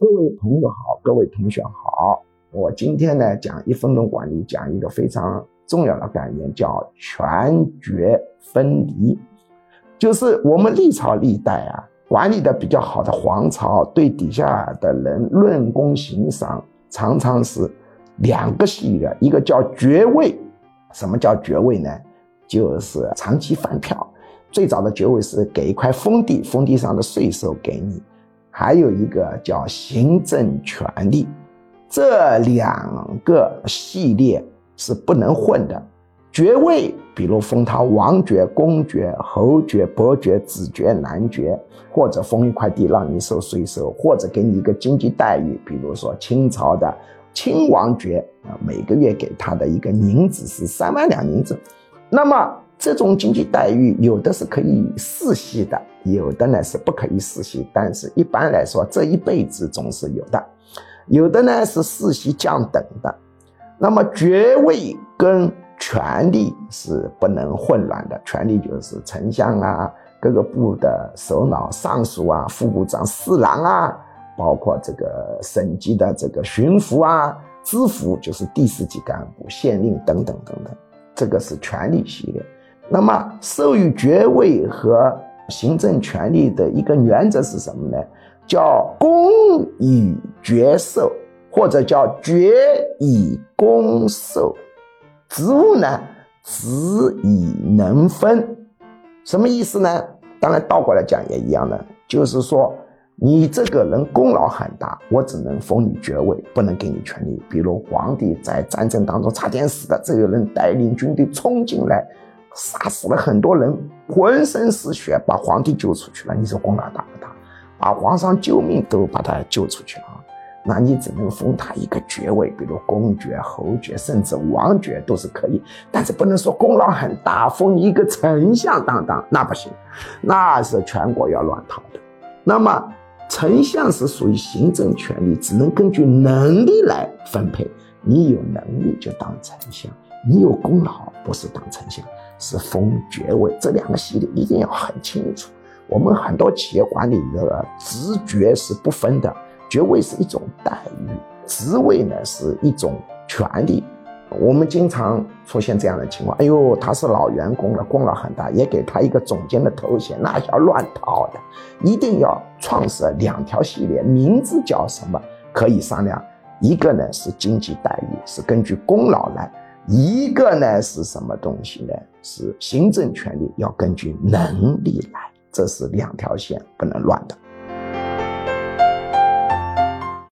各位朋友好，各位同学好。我今天呢讲一分钟管理，讲一个非常重要的概念，叫权爵分离。就是我们历朝历代啊，管理的比较好的皇朝，对底下的人论功行赏，常常是两个系列，一个叫爵位。什么叫爵位呢？就是长期饭票。最早的爵位是给一块封地，封地上的税收给你。还有一个叫行政权力，这两个系列是不能混的。爵位，比如封他王爵、公爵、侯爵、伯爵、子爵、男爵，或者封一块地让你收税收，或者给你一个经济待遇，比如说清朝的亲王爵啊，每个月给他的一个银子是三万两银子，那么。这种经济待遇有的是可以世袭的，有的呢是不可以世袭。但是一般来说，这一辈子总是有的。有的呢是世袭降等的。那么爵位跟权力是不能混乱的。权力就是丞相啊，各个部的首脑、尚书啊、副部长、侍郎啊，包括这个省级的这个巡抚啊、知府，就是第四级干部、县令等等等等。这个是权力系列。那么授予爵位和行政权力的一个原则是什么呢？叫公以爵授，或者叫爵以公授。职务呢，职以能分。什么意思呢？当然倒过来讲也一样的，就是说你这个人功劳很大，我只能封你爵位，不能给你权力。比如皇帝在战争当中差点死了，这个人带领军队冲进来。杀死了很多人，浑身是血，把皇帝救出去了。你说功劳大不大？把皇上救命都把他救出去了，那你只能封他一个爵位，比如公爵、侯爵，甚至王爵都是可以。但是不能说功劳很大，封一个丞相当当，那不行，那是全国要乱套的。那么丞相是属于行政权力，只能根据能力来分配。你有能力就当丞相，你有功劳不是当丞相。是封爵位，这两个系列一定要很清楚。我们很多企业管理的职爵是不分的，爵位是一种待遇，职位呢是一种权利。我们经常出现这样的情况：哎呦，他是老员工了，功劳很大，也给他一个总监的头衔，那叫乱套的。一定要创设两条系列，名字叫什么可以商量。一个呢是经济待遇，是根据功劳来。一个呢是什么东西呢？是行政权力要根据能力来，这是两条线不能乱的。